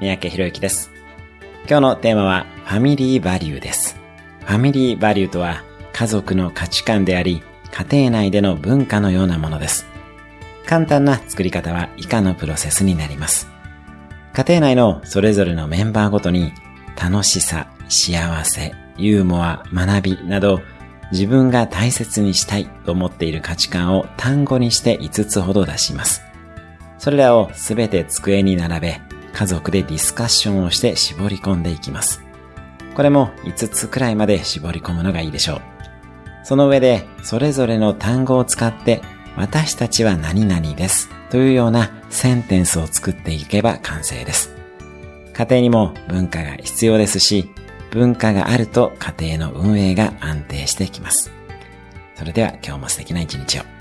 三宅博之です。今日のテーマはファミリーバリューです。ファミリーバリューとは家族の価値観であり、家庭内での文化のようなものです。簡単な作り方は以下のプロセスになります。家庭内のそれぞれのメンバーごとに楽しさ、幸せ、ユーモア、学びなど自分が大切にしたいと思っている価値観を単語にして5つほど出します。それらをすべて机に並べ、家族でディスカッションをして絞り込んでいきます。これも5つくらいまで絞り込むのがいいでしょう。その上で、それぞれの単語を使って、私たちは何々ですというようなセンテンスを作っていけば完成です。家庭にも文化が必要ですし、文化があると家庭の運営が安定してきます。それでは今日も素敵な一日を。